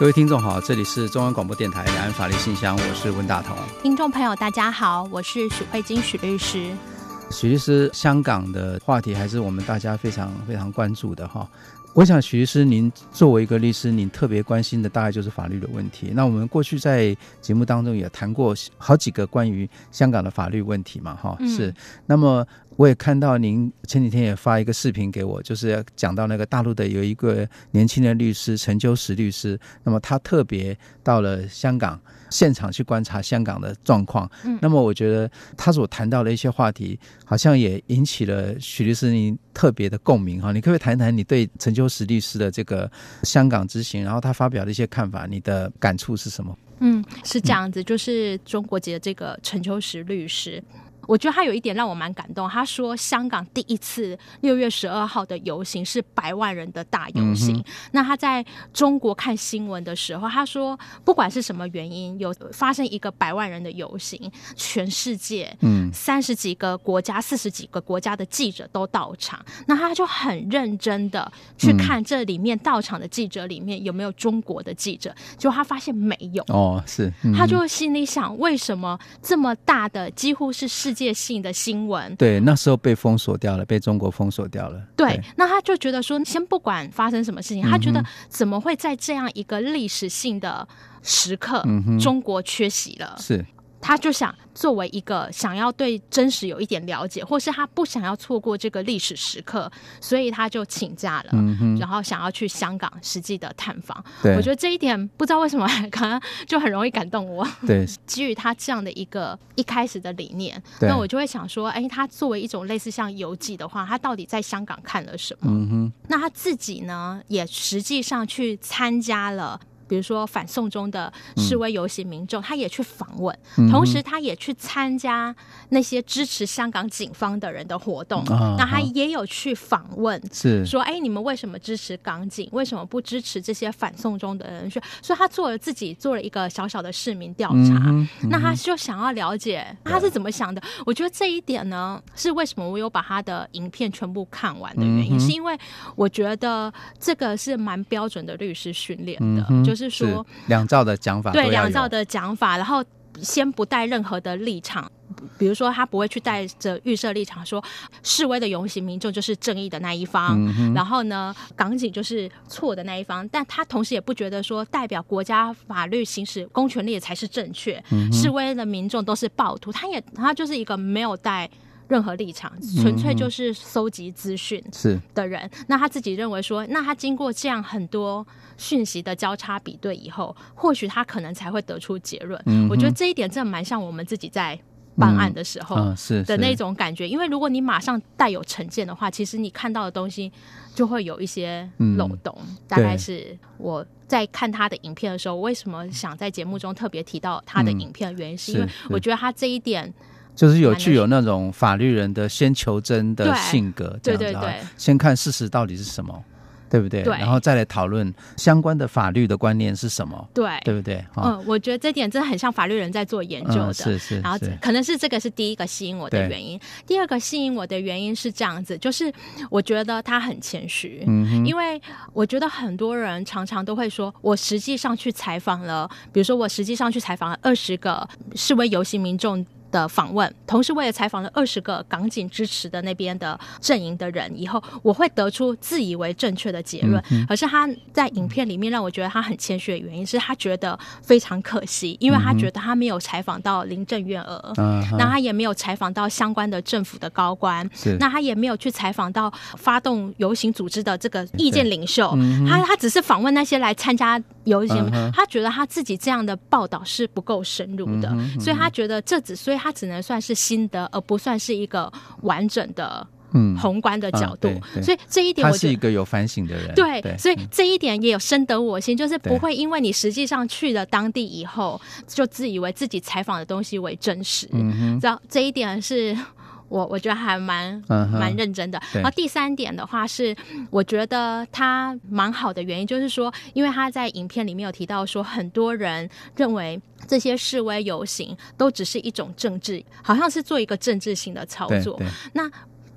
各位听众好，这里是中央广播电台两岸法律信箱，我是温大同。听众朋友大家好，我是许慧晶许律师。许律师，香港的话题还是我们大家非常非常关注的哈。我想，许律师，您作为一个律师，您特别关心的大概就是法律的问题。那我们过去在节目当中也谈过好几个关于香港的法律问题嘛，哈，是。那么。我也看到您前几天也发一个视频给我，就是讲到那个大陆的有一个年轻的律师陈秋实律师，那么他特别到了香港现场去观察香港的状况。嗯，那么我觉得他所谈到的一些话题，好像也引起了许律师您特别的共鸣哈。你可不可以谈谈你对陈秋实律师的这个香港之行，然后他发表的一些看法，你的感触是什么？嗯，是这样子，就是中国籍的这个陈秋实律师。我觉得他有一点让我蛮感动。他说，香港第一次六月十二号的游行是百万人的大游行。嗯、那他在中国看新闻的时候，他说，不管是什么原因，有发生一个百万人的游行，全世界嗯三十几个国家、四十几个国家的记者都到场。那他就很认真的去看这里面到场的记者里面有没有中国的记者，结果他发现没有。哦，是。嗯、他就心里想，为什么这么大的几乎是世界界性的新闻，对，那时候被封锁掉了，被中国封锁掉了。对，对，那他就觉得说，先不管发生什么事情，嗯、他觉得怎么会在这样一个历史性的时刻，嗯、中国缺席了？是。他就想作为一个想要对真实有一点了解，或是他不想要错过这个历史时刻，所以他就请假了，嗯、然后想要去香港实际的探访。我觉得这一点不知道为什么可能就很容易感动我。对，基于他这样的一个一开始的理念，那我就会想说，哎，他作为一种类似像游记的话，他到底在香港看了什么？嗯、那他自己呢，也实际上去参加了。比如说反送中的示威游行民众，嗯、他也去访问，同时他也去参加那些支持香港警方的人的活动。嗯、那他也有去访问，是说，哎，你们为什么支持港警？为什么不支持这些反送中的人？所以，他做了自己做了一个小小的市民调查。那他就想要了解他是怎么想的。我觉得这一点呢，是为什么我有把他的影片全部看完的原因，嗯、是因为我觉得这个是蛮标准的律师训练的，嗯、就是。是说两造的讲法，对两造的讲法，然后先不带任何的立场，比如说他不会去带着预设立场，说示威的游行民众就是正义的那一方，嗯、然后呢，港警就是错的那一方，但他同时也不觉得说代表国家法律行使公权力才是正确，嗯、示威的民众都是暴徒，他也他就是一个没有带。任何立场，纯粹就是搜集资讯是的人。嗯、那他自己认为说，那他经过这样很多讯息的交叉比对以后，或许他可能才会得出结论。嗯、我觉得这一点真的蛮像我们自己在办案的时候是的那种感觉。因为如果你马上带有成见的话，其实你看到的东西就会有一些漏洞。嗯、大概是我在看他的影片的时候，为什么想在节目中特别提到他的影片的原因，是因为我觉得他这一点。就是有具有那种法律人的先求真的性格，这样子，对对对，先看事实到底是什么。对不对？对，然后再来讨论相关的法律的观念是什么？对，对不对？嗯，我觉得这点真的很像法律人在做研究的。嗯、是是。然后可能是这个是第一个吸引我的原因。第二个吸引我的原因是这样子，就是我觉得他很谦虚。嗯。因为我觉得很多人常常都会说，我实际上去采访了，比如说我实际上去采访了二十个示威游行民众的访问，同时我也采访了二十个港警支持的那边的阵营的人，以后我会得出自以为正确的结论。可是他在影片里面让我觉得他很谦虚的原因是他觉得非常可惜，因为他觉得他没有采访到林郑月娥，嗯、那他也没有采访到相关的政府的高官，是。那他也没有去采访到发动游行组织的这个意见领袖，嗯、他他只是访问那些来参加游行，嗯、哼他觉得他自己这样的报道是不够深入的，所以他觉得这只所以。他只能算是心得，而不算是一个完整的嗯宏观的角度，嗯、所以这一点我是一个有反省的人。对，对所以这一点也有深得我心，就是不会因为你实际上去了当地以后，就自以为自己采访的东西为真实。嗯哼，这这一点是。我我觉得还蛮蛮认真的。Uh 然后第三点的话是，我觉得他蛮好的原因就是说，因为他在影片里面有提到说，很多人认为这些示威游行都只是一种政治，好像是做一个政治性的操作。那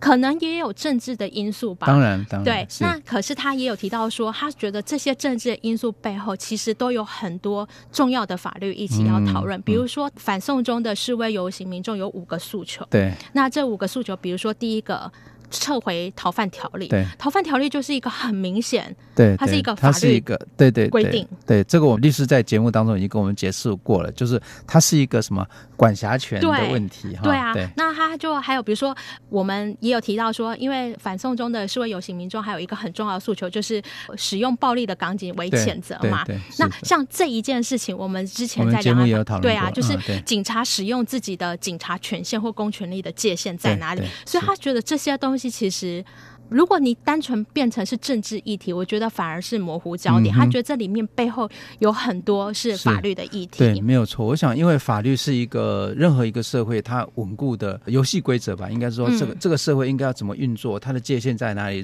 可能也有政治的因素吧。当然，当然。对，那可是他也有提到说，他觉得这些政治的因素背后，其实都有很多重要的法律一起要讨论。嗯、比如说，反送中的示威游行民众有五个诉求。对。那这五个诉求，比如说第一个。撤回逃犯条例，对，逃犯条例就是一个很明显，对，它是一个法律，它是一个，对对规定，对，这个我们律师在节目当中已经跟我们解释过了，就是它是一个什么管辖权的问题哈，对啊，那他就还有比如说，我们也有提到说，因为反送中的示威游行民众还有一个很重要的诉求，就是使用暴力的港警为谴责嘛，对，那像这一件事情，我们之前在节目也有讨论，对啊，就是警察使用自己的警察权限或公权力的界限在哪里，所以他觉得这些东西其实。如果你单纯变成是政治议题，我觉得反而是模糊焦点。嗯、他觉得这里面背后有很多是法律的议题。对，没有错。我想，因为法律是一个任何一个社会它稳固的游戏规则吧。应该说，这个、嗯、这个社会应该要怎么运作，它的界限在哪里？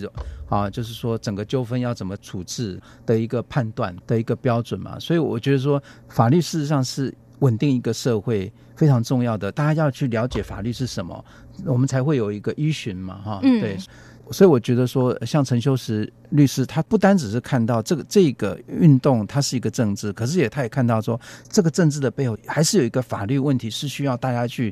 啊，就是说整个纠纷要怎么处置的一个判断的一个标准嘛。所以我觉得说，法律事实上是稳定一个社会非常重要的。大家要去了解法律是什么，我们才会有一个依循嘛。哈，嗯、对。所以我觉得说，像陈修实律师，他不单只是看到这个这个运动，它是一个政治，可是也他也看到说，这个政治的背后还是有一个法律问题，是需要大家去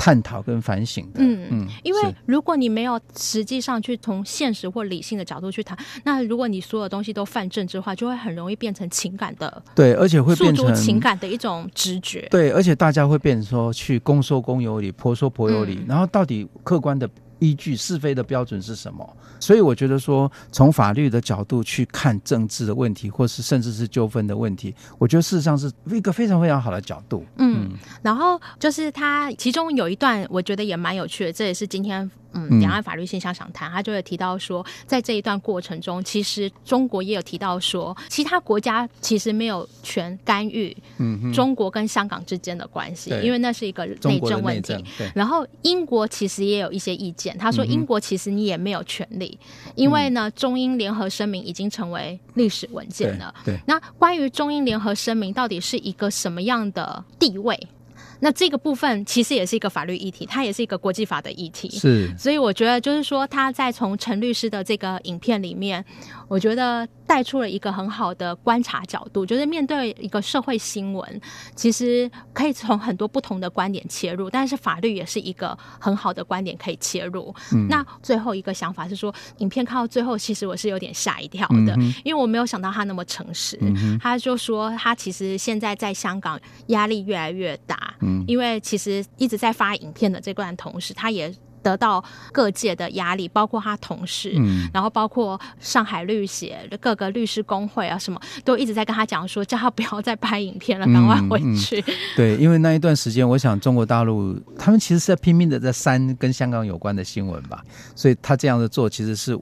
探讨跟反省的。嗯嗯，因为如果你没有实际上去从现实或理性的角度去谈，那如果你所有东西都泛政治化，就会很容易变成情感的。对，而且会变成情感的一种直觉。对，而且大家会变成说去公说公有理，婆说婆有理，嗯、然后到底客观的。依据是非的标准是什么？所以我觉得说，从法律的角度去看政治的问题，或是甚至是纠纷的问题，我觉得事实上是一个非常非常好的角度。嗯，然后就是他其中有一段，我觉得也蛮有趣的，这也是今天。嗯，两岸法律现象想谈，他就会提到说，在这一段过程中，其实中国也有提到说，其他国家其实没有权干预，嗯，中国跟香港之间的关系，嗯、因为那是一个内政问题。然后英国其实也有一些意见，他说英国其实你也没有权利，嗯、因为呢，中英联合声明已经成为历史文件了。那关于中英联合声明到底是一个什么样的地位？那这个部分其实也是一个法律议题，它也是一个国际法的议题。是，所以我觉得就是说，他在从陈律师的这个影片里面，我觉得带出了一个很好的观察角度，就是面对一个社会新闻，其实可以从很多不同的观点切入，但是法律也是一个很好的观点可以切入。嗯、那最后一个想法是说，影片看到最后，其实我是有点吓一跳的，嗯、因为我没有想到他那么诚实。嗯、他就说，他其实现在在香港压力越来越大。因为其实一直在发影片的这段同时，他也得到各界的压力，包括他同事，嗯，然后包括上海律协各个律师工会啊，什么都一直在跟他讲说，叫他不要再拍影片了，赶快回去。嗯嗯、对，因为那一段时间，我想中国大陆他们其实是在拼命的在删跟香港有关的新闻吧，所以他这样的做其实是。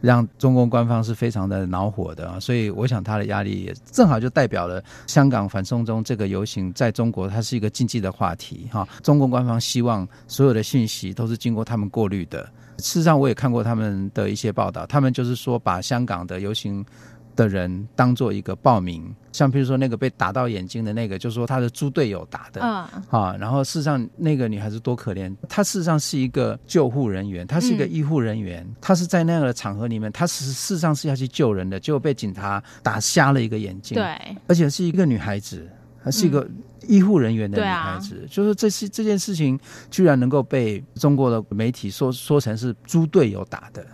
让中共官方是非常的恼火的啊，所以我想他的压力也正好就代表了香港反送中这个游行在中国它是一个禁忌的话题哈。中共官方希望所有的信息都是经过他们过滤的。事实上，我也看过他们的一些报道，他们就是说把香港的游行。的人当做一个报名，像比如说那个被打到眼睛的那个，就是说他的猪队友打的，啊、嗯，然后事实上那个女孩子多可怜，她事实上是一个救护人员，她是一个医护人员，嗯、她是在那样的场合里面，她是事实上是要去救人的，结果被警察打瞎了一个眼睛，对，而且是一个女孩子，她是一个医护人员的女孩子，就是这些这件事情居然能够被中国的媒体说说成是猪队友打的。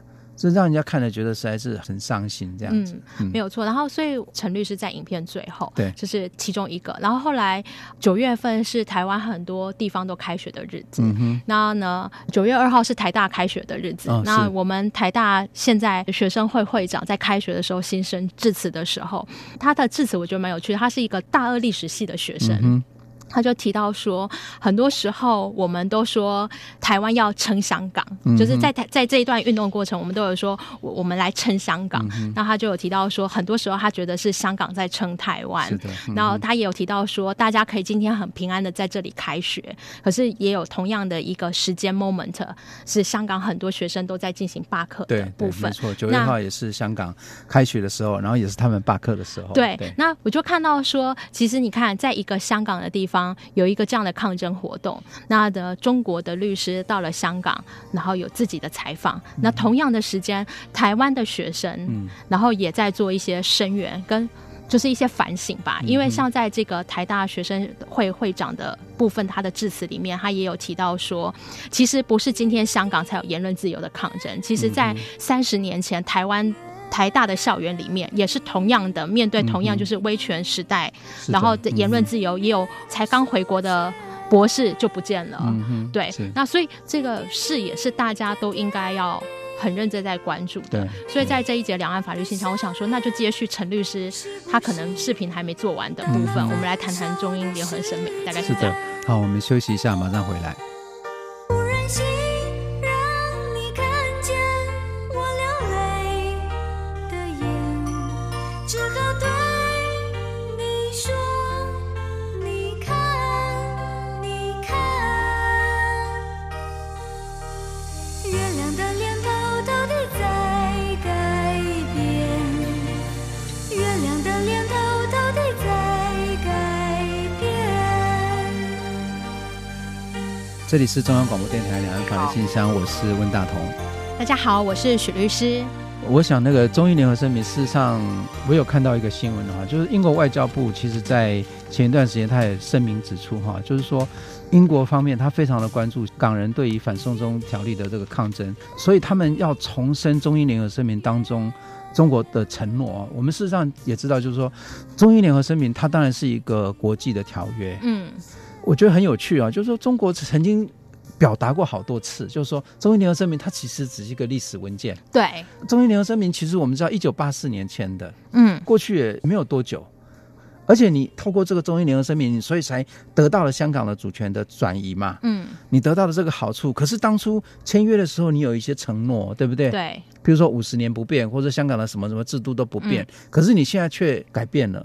这让人家看了觉得实在是很伤心，这样子，嗯，没有错。然后，所以陈律师在影片最后，对，这是其中一个。然后后来九月份是台湾很多地方都开学的日子，嗯哼。那呢，九月二号是台大开学的日子。那我们台大现在学生会会长在开学的时候新生致辞的时候，他的致辞我觉得蛮有趣的。他是一个大二历史系的学生。他就提到说，很多时候我们都说台湾要撑香港，嗯、就是在台在这一段运动过程，我们都有说我我们来撑香港。那、嗯、他就有提到说，很多时候他觉得是香港在撑台湾。嗯、然后他也有提到说，大家可以今天很平安的在这里开学，可是也有同样的一个时间 moment 是香港很多学生都在进行罢课的部分。没错，九月号也是香港开学的时候，然后也是他们罢课的时候。对，对那我就看到说，其实你看，在一个香港的地方。有一个这样的抗争活动，那的中国的律师到了香港，然后有自己的采访。那同样的时间，台湾的学生，然后也在做一些声援跟就是一些反省吧。因为像在这个台大学生会会长的部分，他的致辞里面，他也有提到说，其实不是今天香港才有言论自由的抗争，其实在三十年前台湾。台大的校园里面也是同样的，面对同样就是威权时代，嗯、然后言论自由也有才刚回国的博士就不见了，嗯、对，那所以这个事也是大家都应该要很认真在关注的。所以在这一节两岸法律现场，我想说，那就接续陈律师他可能视频还没做完的部分，嗯、我们来谈谈中英联合声明，大概是这样。是的。好，我们休息一下，马上回来。这里是中央广播电台两岸法律信箱，我是温大同。大家好，我是许律师。我想那个中英联合声明，事实上我有看到一个新闻的话，就是英国外交部其实在前一段时间他也声明指出哈，就是说英国方面他非常的关注港人对于反送中条例的这个抗争，所以他们要重申中英联合声明当中中国的承诺。我们事实上也知道，就是说中英联合声明它当然是一个国际的条约，嗯。我觉得很有趣啊，就是说中国曾经表达过好多次，就是说中英联合声明它其实只是一个历史文件。对，中英联合声明其实我们知道一九八四年签的，嗯，过去也没有多久，而且你透过这个中英联合声明，所以才得到了香港的主权的转移嘛，嗯，你得到了这个好处。可是当初签约的时候，你有一些承诺，对不对？对，比如说五十年不变，或者香港的什么什么制度都不变，嗯，可是你现在却改变了。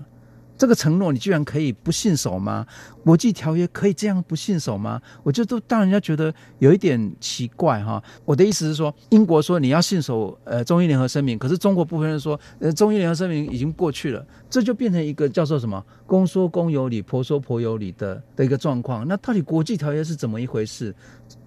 这个承诺你居然可以不信守吗？国际条约可以这样不信守吗？我就都当人家觉得有一点奇怪哈。我的意思是说，英国说你要信守呃中英联合声明，可是中国部分人说呃中英联合声明已经过去了，这就变成一个叫做什么公说公有理，婆说婆有理的的一个状况。那到底国际条约是怎么一回事？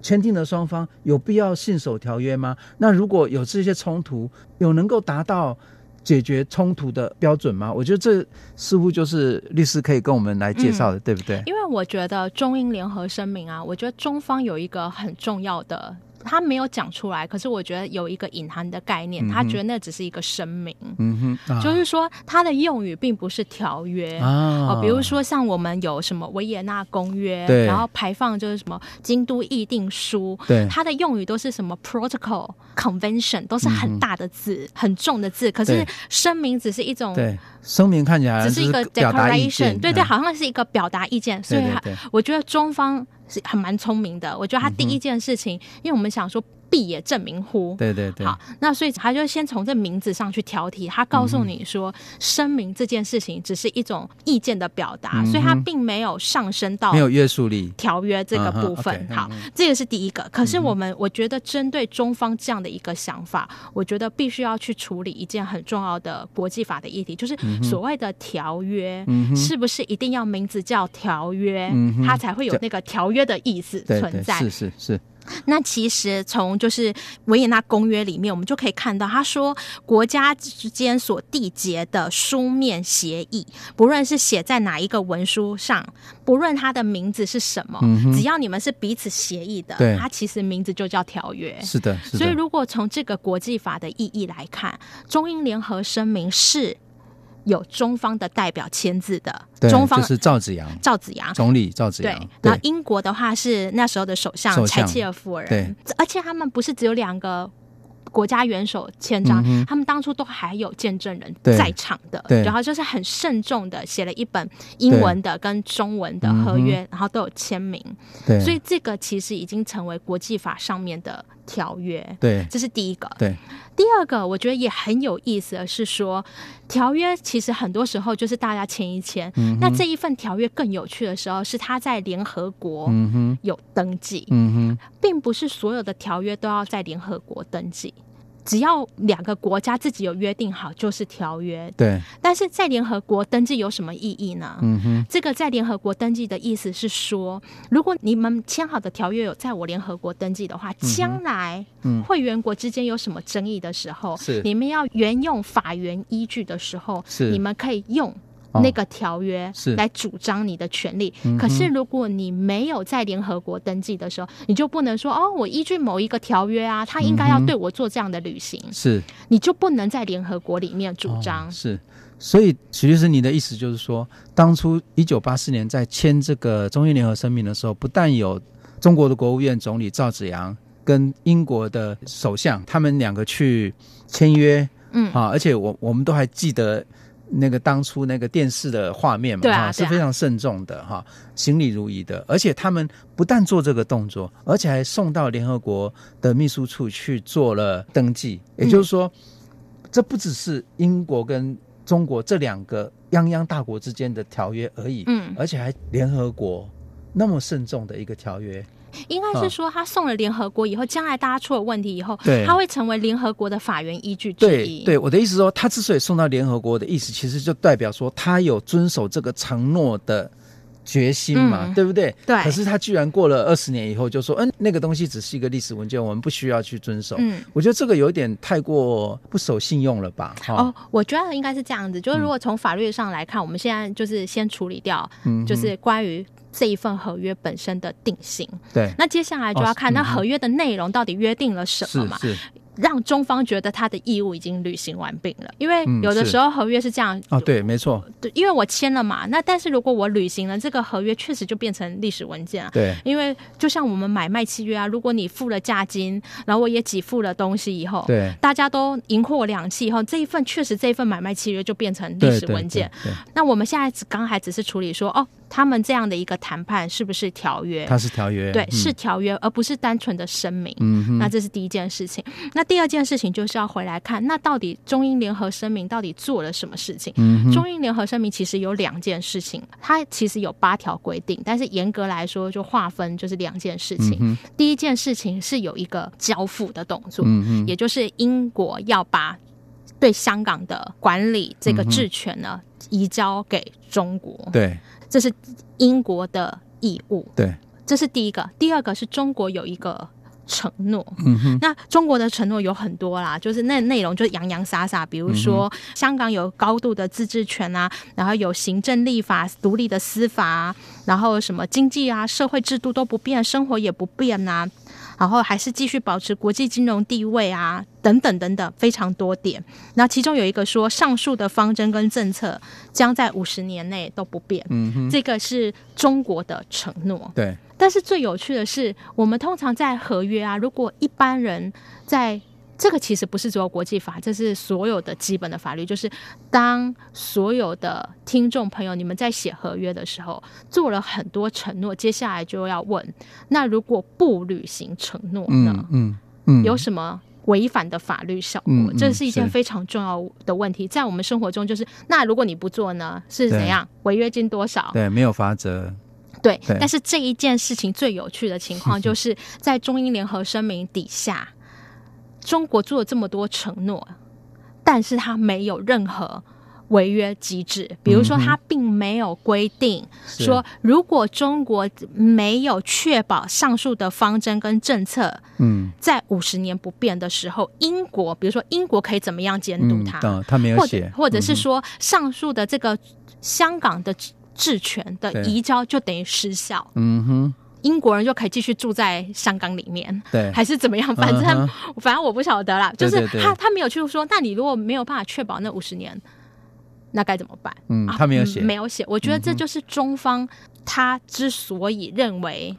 签订的双方有必要信守条约吗？那如果有这些冲突，有能够达到？解决冲突的标准吗？我觉得这似乎就是律师可以跟我们来介绍的，嗯、对不对？因为我觉得中英联合声明啊，我觉得中方有一个很重要的。他没有讲出来，可是我觉得有一个隐含的概念，他觉得那只是一个声明，嗯哼，就是说他的用语并不是条约啊，比如说像我们有什么维也纳公约，对，然后排放就是什么京都议定书，对，他的用语都是什么 protocol、convention，都是很大的字，很重的字，可是声明只是一种，对，声明看起来只是一个 declaration，对对，好像是一个表达意见，所以我觉得中方。是很蛮聪明的，我觉得他第一件事情，嗯、因为我们想说。必也证明乎？对对对。好，那所以他就先从这名字上去挑剔。他告诉你说，声明这件事情只是一种意见的表达，嗯、所以他并没有上升到没有约束力条约这个部分。好，这个是第一个。可是我们我觉得针对中方这样的一个想法，嗯、我觉得必须要去处理一件很重要的国际法的议题，就是所谓的条约，是不是一定要名字叫条约，嗯、它才会有那个条约的意思存在？是是是。那其实从就是维也纳公约里面，我们就可以看到，他说国家之间所缔结的书面协议，不论是写在哪一个文书上，不论它的名字是什么，嗯、只要你们是彼此协议的，它其实名字就叫条约。是的，是的。所以如果从这个国际法的意义来看，中英联合声明是。有中方的代表签字的，中方就是赵子阳，赵子阳。总理赵子阳。对，然后英国的话是那时候的首相柴契尔夫人。对，而且他们不是只有两个国家元首签章，嗯、他们当初都还有见证人在场的，然后就是很慎重的写了一本英文的跟中文的合约，嗯、然后都有签名。对，所以这个其实已经成为国际法上面的条约。对，这是第一个。对，第二个我觉得也很有意思的是说，条约其实很多时候就是大家签一签，嗯、那这一份条约更有趣的时候是他在联合国有登记，嗯哼、并不是所有的条约都要在联合国登记。只要两个国家自己有约定好，就是条约。对。但是在联合国登记有什么意义呢？嗯哼。这个在联合国登记的意思是说，如果你们签好的条约有在我联合国登记的话，将来会员国之间有什么争议的时候，是你们要援用法源依据的时候，是你们可以用。那个条约是。来主张你的权利，是可是如果你没有在联合国登记的时候，嗯、你就不能说哦，我依据某一个条约啊，他应该要对我做这样的履行，是，你就不能在联合国里面主张。哦、是，所以许律师，你的意思就是说，当初一九八四年在签这个中英联合声明的时候，不但有中国的国务院总理赵紫阳跟英国的首相他们两个去签约，嗯。啊，而且我我们都还记得。那个当初那个电视的画面嘛，哈、啊，是非常慎重的哈，行礼如仪的。而且他们不但做这个动作，而且还送到联合国的秘书处去做了登记。也就是说，嗯、这不只是英国跟中国这两个泱泱大国之间的条约而已，嗯，而且还联合国那么慎重的一个条约。应该是说，他送了联合国以后，将来大家出了问题以后，对，他会成为联合国的法源依据之一。对，对，我的意思说，他之所以送到联合国的意思，其实就代表说他有遵守这个承诺的决心嘛，嗯、对不对？对。可是他居然过了二十年以后，就说，嗯，那个东西只是一个历史文件，我们不需要去遵守。嗯，我觉得这个有点太过不守信用了吧？哦，我觉得应该是这样子，就是如果从法律上来看，嗯、我们现在就是先处理掉，嗯，就是关于。这一份合约本身的定性，对，那接下来就要看那合约的内容到底约定了什么嘛？是。是让中方觉得他的义务已经履行完毕了，因为有的时候合约是这样。啊，对，没错。对，因为我签了嘛，那但是如果我履行了这个合约，确实就变成历史文件了。对，因为就像我们买卖契约啊，如果你付了价金，然后我也给付了东西以后，对，大家都赢货两訖以后，这一份确实这一份买卖契约就变成历史文件。对，对，对，对，那我们现在只刚还只是处理说，哦，他们这样的一个谈判是不是条约？它是条约，对，嗯、是条约，而不是单纯的声明。嗯，那这是第一件事情。那第二件事情就。是要回来看，那到底中英联合声明到底做了什么事情？嗯、中英联合声明其实有两件事情，它其实有八条规定，但是严格来说就划分就是两件事情。嗯、第一件事情是有一个交付的动作，嗯、也就是英国要把对香港的管理这个治权呢、嗯、移交给中国。对，这是英国的义务。对，这是第一个。第二个是中国有一个。承诺，嗯哼，那中国的承诺有很多啦，就是那内容就洋洋洒洒，比如说、嗯、香港有高度的自治权啊，然后有行政、立法、独立的司法啊，然后什么经济啊、社会制度都不变，生活也不变呐、啊，然后还是继续保持国际金融地位啊，等等等等，非常多点。那其中有一个说，上述的方针跟政策将在五十年内都不变，嗯哼，这个是中国的承诺，对。但是最有趣的是，我们通常在合约啊，如果一般人在这个其实不是只有国际法，这是所有的基本的法律。就是当所有的听众朋友你们在写合约的时候，做了很多承诺，接下来就要问：那如果不履行承诺呢？嗯嗯，嗯有什么违反的法律效果？嗯嗯、这是一件非常重要的问题，在我们生活中，就是那如果你不做呢，是怎样？违约金多少？对，没有法则。对，对，但是这一件事情最有趣的情况，就是在中英联合声明底下，中国做了这么多承诺，但是他没有任何违约机制。比如说，他并没有规定说，如果中国没有确保上述的方针跟政策，嗯，在五十年不变的时候，英国，比如说英国可以怎么样监督他？嗯，他没有写，或者是说，上述的这个香港的。治权的移交就等于失效，嗯哼，英国人就可以继续住在香港里面，对，还是怎么样？反正、嗯、反正我不晓得啦，就是他他没有去说，那你如果没有办法确保那五十年，那该怎么办？嗯，他没有写、嗯，没有写。我觉得这就是中方他之所以认为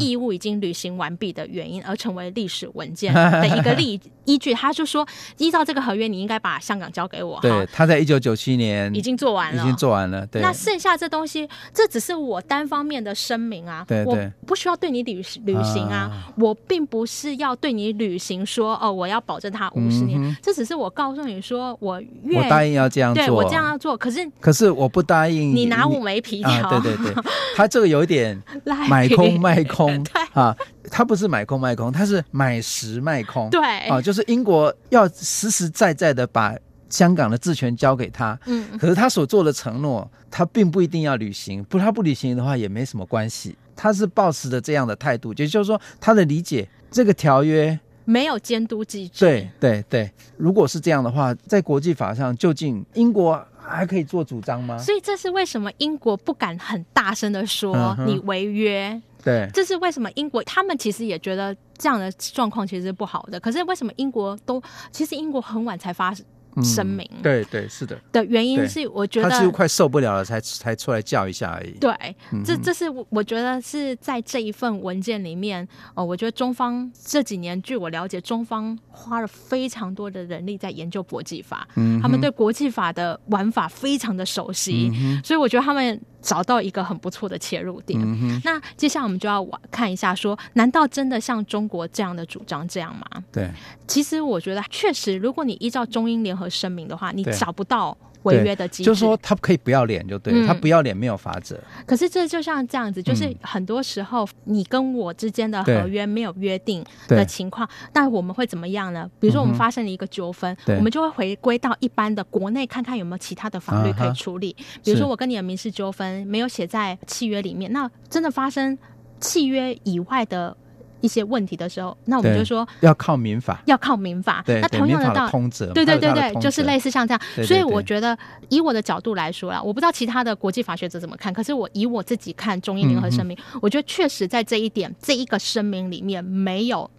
义务已经履行完毕的原因，而成为历史文件 的一个例依据，他就说，依照这个合约，你应该把香港交给我。对，他在一九九七年已经做完了，已经做完了。对，那剩下这东西，这只是我单方面的声明啊，对，对，我不需要对你履履行啊，啊，我并不是要对你履行说，哦，我要保证他五十年，嗯，这只是我告诉你说，我愿我答应要这样做，对我这样要做，可是可是我不答应你拿我没皮条，啊，对对对。他这个有一点买空卖空 啊，他不是买空卖空，他是买实卖空。对啊，就是英国要实实在在的把香港的治权交给他，嗯，可是他所做的承诺，他并不一定要履行，不，他不履行的话也没什么关系。他是抱持着这样的态度，也就是说，他的理解这个条约没有监督机制。对对对，如果是这样的话，在国际法上，究竟英国？还可以做主张吗？所以这是为什么英国不敢很大声的说你违约？嗯、对，这是为什么英国他们其实也觉得这样的状况其实是不好的。可是为什么英国都其实英国很晚才发生？声明、嗯，对对是的，的原因是我觉得他是快受不了了才才出来叫一下而已。对，嗯、这这是我觉得是在这一份文件里面，哦，我觉得中方这几年据我了解，中方花了非常多的人力在研究国际法，嗯，他们对国际法的玩法非常的熟悉，嗯、所以我觉得他们。找到一个很不错的切入点。嗯、那接下来我们就要看一下说，说难道真的像中国这样的主张这样吗？对，其实我觉得确实，如果你依照中英联合声明的话，你找不到。违约的机制，就是说他可以不要脸就对了，嗯，他不要脸没有法则。可是这就像这样子，就是很多时候你跟我之间的合约没有约定的情况，那我们会怎么样呢？比如说我们发生了一个纠纷，嗯，我们就会回归到一般的国内看看有没有其他的法律可以处理。比如说我跟你的民事纠纷没有写在契约里面，那真的发生契约以外的。一些问题的时候，那我们就说要靠民法，要靠民法。对，那同样的道理，对对对对，就是类似像这样。所以我觉得，以我的角度来说啦，我不知道其他的国际法学者怎么看，可是我以我自己看中英联合声明，嗯，我觉得确实在这一点，这一个声明里面没有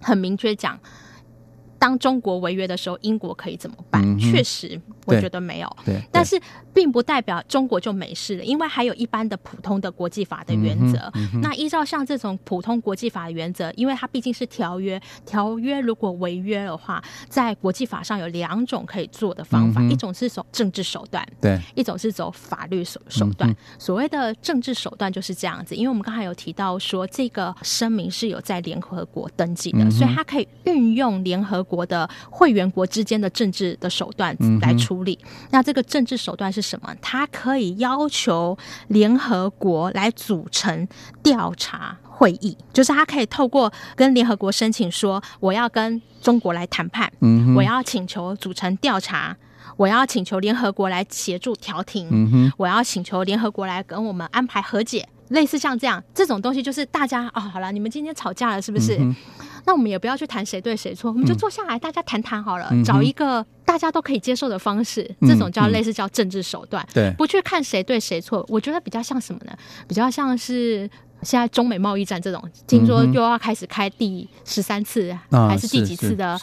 很明确讲。当中国违约的时候，英国可以怎么办？嗯、确实，我觉得没有。对，但是并不代表中国就没事了，因为还有一般的普通的国际法的原则、嗯嗯。那依照像这种普通国际法的原则，因为它毕竟是条约，条约如果违约的话，在国际法上有两种可以做的方法，嗯、一种是走政治手段，对；一种是走法律手手段、嗯。所谓的政治手段就是这样子，因为我们刚才有提到说，这个声明是有在联合国登记的，嗯、所以它可以运用联合国。国的会员国之间的政治的手段来处理，嗯，那这个政治手段是什么？他可以要求联合国来组成调查会议，就是他可以透过跟联合国申请说，我要跟中国来谈判，嗯，我要请求组成调查，我要请求联合国来协助调停，嗯，我要请求联合国来跟我们安排和解，类似像这样这种东西，就是大家哦，好了，你们今天吵架了，是不是？嗯那我们也不要去谈谁对谁错，我们就坐下来，大家谈谈好了，嗯，找一个大家都可以接受的方式，嗯，这种叫类似叫政治手段，对，不去看谁对谁错。我觉得比较像什么呢？比较像是现在中美贸易战这种，听说又要开始开第十三次，嗯，还是第几次的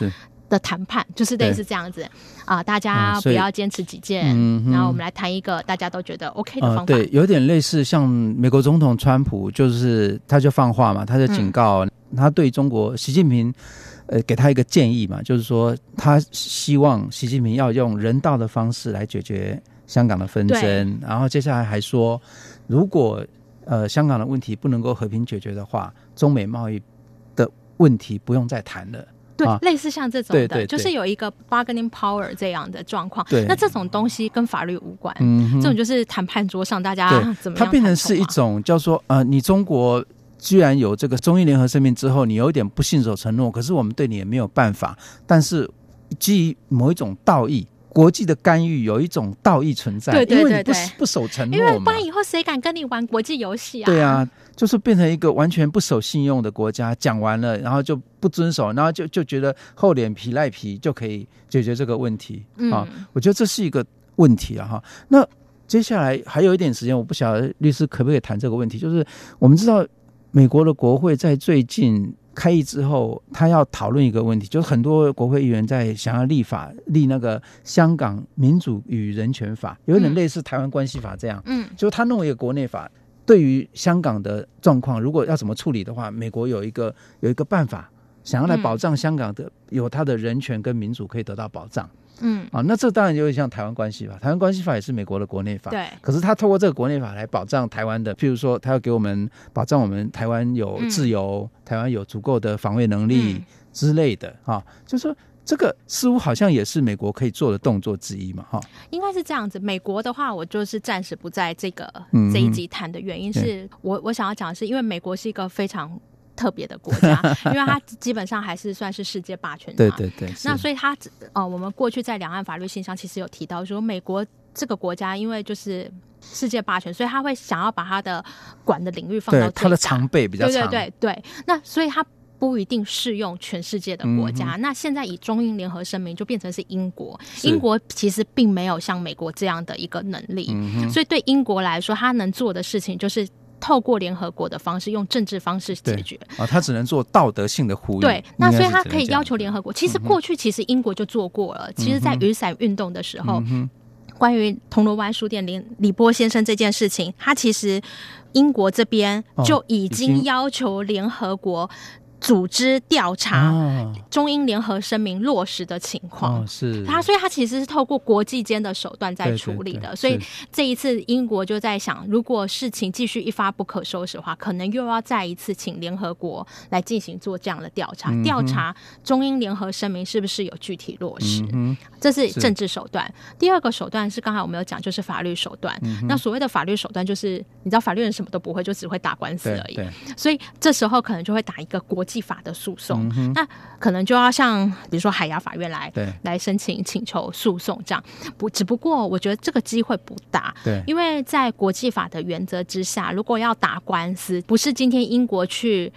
的谈判，就是类似这样子啊，大家不要坚持己见，然后我们来谈一个大家都觉得 OK 的方法。对，有点类似像美国总统川普，就是他就放话嘛，他就警告。嗯他对中国习近平，呃，给他一个建议嘛，就是说他希望习近平要用人道的方式来解决香港的纷争。然后接下来还说，如果呃香港的问题不能够和平解决的话，中美贸易的问题不用再谈了。对，啊、类似像这种的，对对对，就是有一个 bargaining power 这样的状况。对，那这种东西跟法律无关，嗯，这种就是谈判桌上大家怎么样？它变成是一种叫做呃，你中国。居然有这个中英联合声明之后，你有一点不信守承诺，可是我们对你也没有办法。但是基于某一种道义，国际的干预有一种道义存在，对对对对，因为你不不守承诺，因为不然以后谁敢跟你玩国际游戏啊？对啊，就是变成一个完全不守信用的国家。讲完了，然后就不遵守，然后就就觉得厚脸皮赖皮就可以解决这个问题。嗯，啊，我觉得这是一个问题啊。哈，那接下来还有一点时间，我不晓得律师可不可以谈这个问题，就是我们知道。美国的国会在最近开议之后，他要讨论一个问题，就是很多国会议员在想要立法，立那个香港民主与人权法，有点类似台湾关系法这样。嗯，就是他弄一个国内法，对于香港的状况，如果要怎么处理的话，美国有一个有一个办法，想要来保障香港的、嗯、有它的人权跟民主可以得到保障。嗯啊，那这当然就会像台湾关系法，台湾关系法也是美国的国内法，对。可是他透过这个国内法来保障台湾的，譬如说，他要给我们保障我们台湾有自由，嗯、台湾有足够的防卫能力之类的啊，就是说这个似乎好像也是美国可以做的动作之一嘛，哈。应该是这样子。美国的话，我就是暂时不在这个、嗯、这一集谈的原因是我我想要讲的是，因为美国是一个非常。特别的国家，因为它基本上还是算是世界霸权。对对对。那所以它呃，我们过去在两岸法律信上其实有提到说，美国这个国家因为就是世界霸权，所以他会想要把他的管的领域放到它的长臂比较长。对对对对。那所以它不一定适用全世界的国家。嗯、那现在以中英联合声明就变成是英国，英国其实并没有像美国这样的一个能力，嗯、所以对英国来说，他能做的事情就是。透过联合国的方式，用政治方式解决啊，他只能做道德性的呼吁。对，那所以他可以要求联合国。其实过去其实英国就做过了。嗯、其实，在雨伞运动的时候，嗯、关于铜锣湾书店林李波先生这件事情，他其实英国这边就已经要求联合国。组织调查中英联合声明落实的情况，哦，是他，所以他其实是透过国际间的手段在处理的。对对对，所以这一次英国就在想，如果事情继续一发不可收拾的话，可能又要再一次请联合国来进行做这样的调查，嗯，调查中英联合声明是不是有具体落实。嗯，这是政治手段。第二个手段是刚才我们有讲，就是法律手段，嗯。那所谓的法律手段，就是你知道法律人什么都不会，就只会打官司而已。所以这时候可能就会打一个国。技法的诉讼，嗯，那可能就要像比如说海牙法院来来申请请求诉讼这样。不，只不过我觉得这个机会不大。对，因为在国际法的原则之下，如果要打官司，不是今天英国去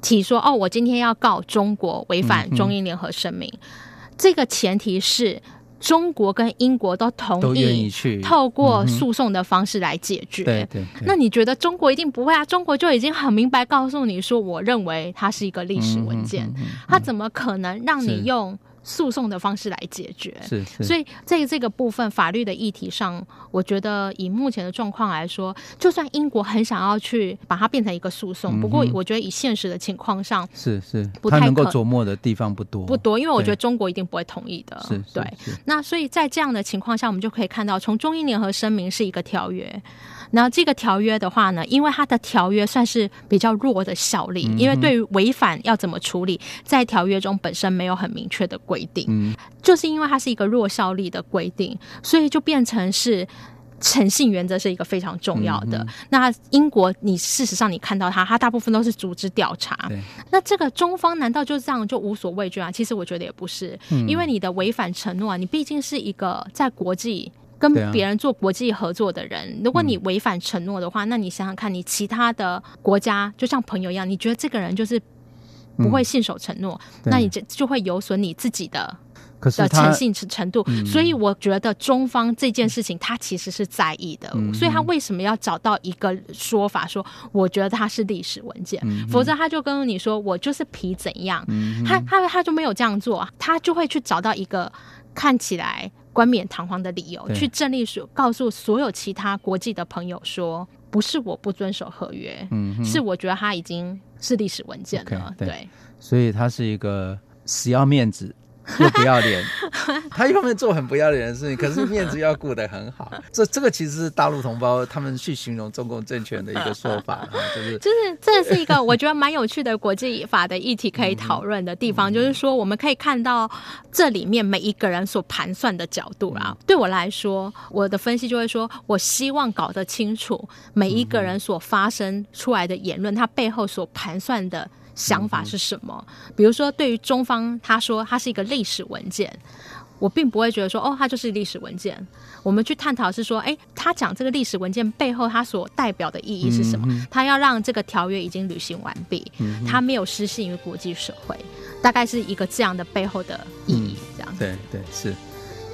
提说哦，我今天要告中国违反中英联合声明，嗯，这个前提是。中国跟英国都同意透过诉讼的方式来解决。对对。那你觉得中国一定不会啊？中国就已经很明白告诉你说，我认为它是一个历史文件，它怎么可能让你用？诉讼的方式来解决，是，是，所以在这个部分法律的议题上，我觉得以目前的状况来说，就算英国很想要去把它变成一个诉讼，嗯，不过我觉得以现实的情况上，是是。不太能够琢磨的地方不多，不多，因为我觉得中国一定不会同意的。是，对。那所以在这样的情况下，我们就可以看到，从中英联合声明是一个条约。那这个条约的话呢，因为它的条约算是比较弱的效力，嗯、因为对于违反要怎么处理，在条约中本身没有很明确的规定，嗯，就是因为它是一个弱效力的规定，所以就变成是诚信原则是一个非常重要的。嗯、那英国，你事实上你看到它，它大部分都是组织调查，那这个中方难道就这样就无所畏惧啊？其实我觉得也不是，嗯、因为你的违反承诺啊，你毕竟是一个在国际。跟别人做国际合作的人，啊、如果你违反承诺的话、嗯，那你想想看，你其他的国家就像朋友一样，你觉得这个人就是不会信守承诺、嗯，那你就就会有损你自己的的诚信程度。所以我觉得中方这件事情他其实是在意的、嗯，所以他为什么要找到一个说法说，我觉得他是历史文件、嗯，否则他就跟你说我就是皮怎样，嗯、他他他就没有这样做，他就会去找到一个看起来。冠冕堂皇的理由去正立说，告诉所有其他国际的朋友说，不是我不遵守合约，嗯，是我觉得他已经是历史文件了，okay, 对，对，所以他是一个死要面子。又不要脸，他一方面做很不要脸的事情，可是面子要顾得很好。这这个其实是大陆同胞他们去形容中共政权的一个说法，就是就是这是一个我觉得蛮有趣的国际法的议题可以讨论的地方，就是说我们可以看到这里面每一个人所盘算的角度啦。对我来说，我的分析就会说，我希望搞得清楚每一个人所发生出来的言论，他背后所盘算的。想法是什么？比如说，对于中方，他说他是一个历史文件，我并不会觉得说，哦，它就是历史文件。我们去探讨是说，哎，他讲这个历史文件背后，他所代表的意义是什么？他要让这个条约已经履行完毕，他没有失信于国际社会，大概是一个这样的背后的意义，这样子。对对是。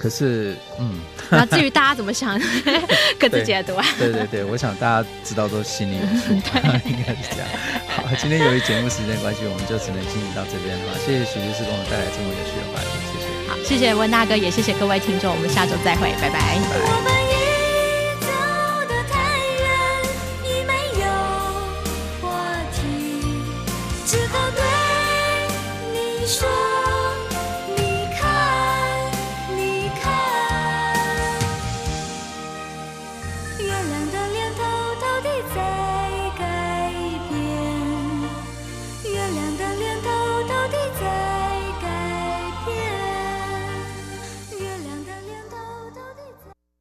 可是，嗯，那至于大家怎么想，各自解读啊。对对对，我想大家知道都心里有数，应该是这样。好，今天由于节目时间关系，我们就只能进行到这边了。谢谢徐律师给我们带来这么有趣的话题，谢谢。好，谢谢温大哥，也谢谢各位听众，我们下周再会，拜拜。拜拜。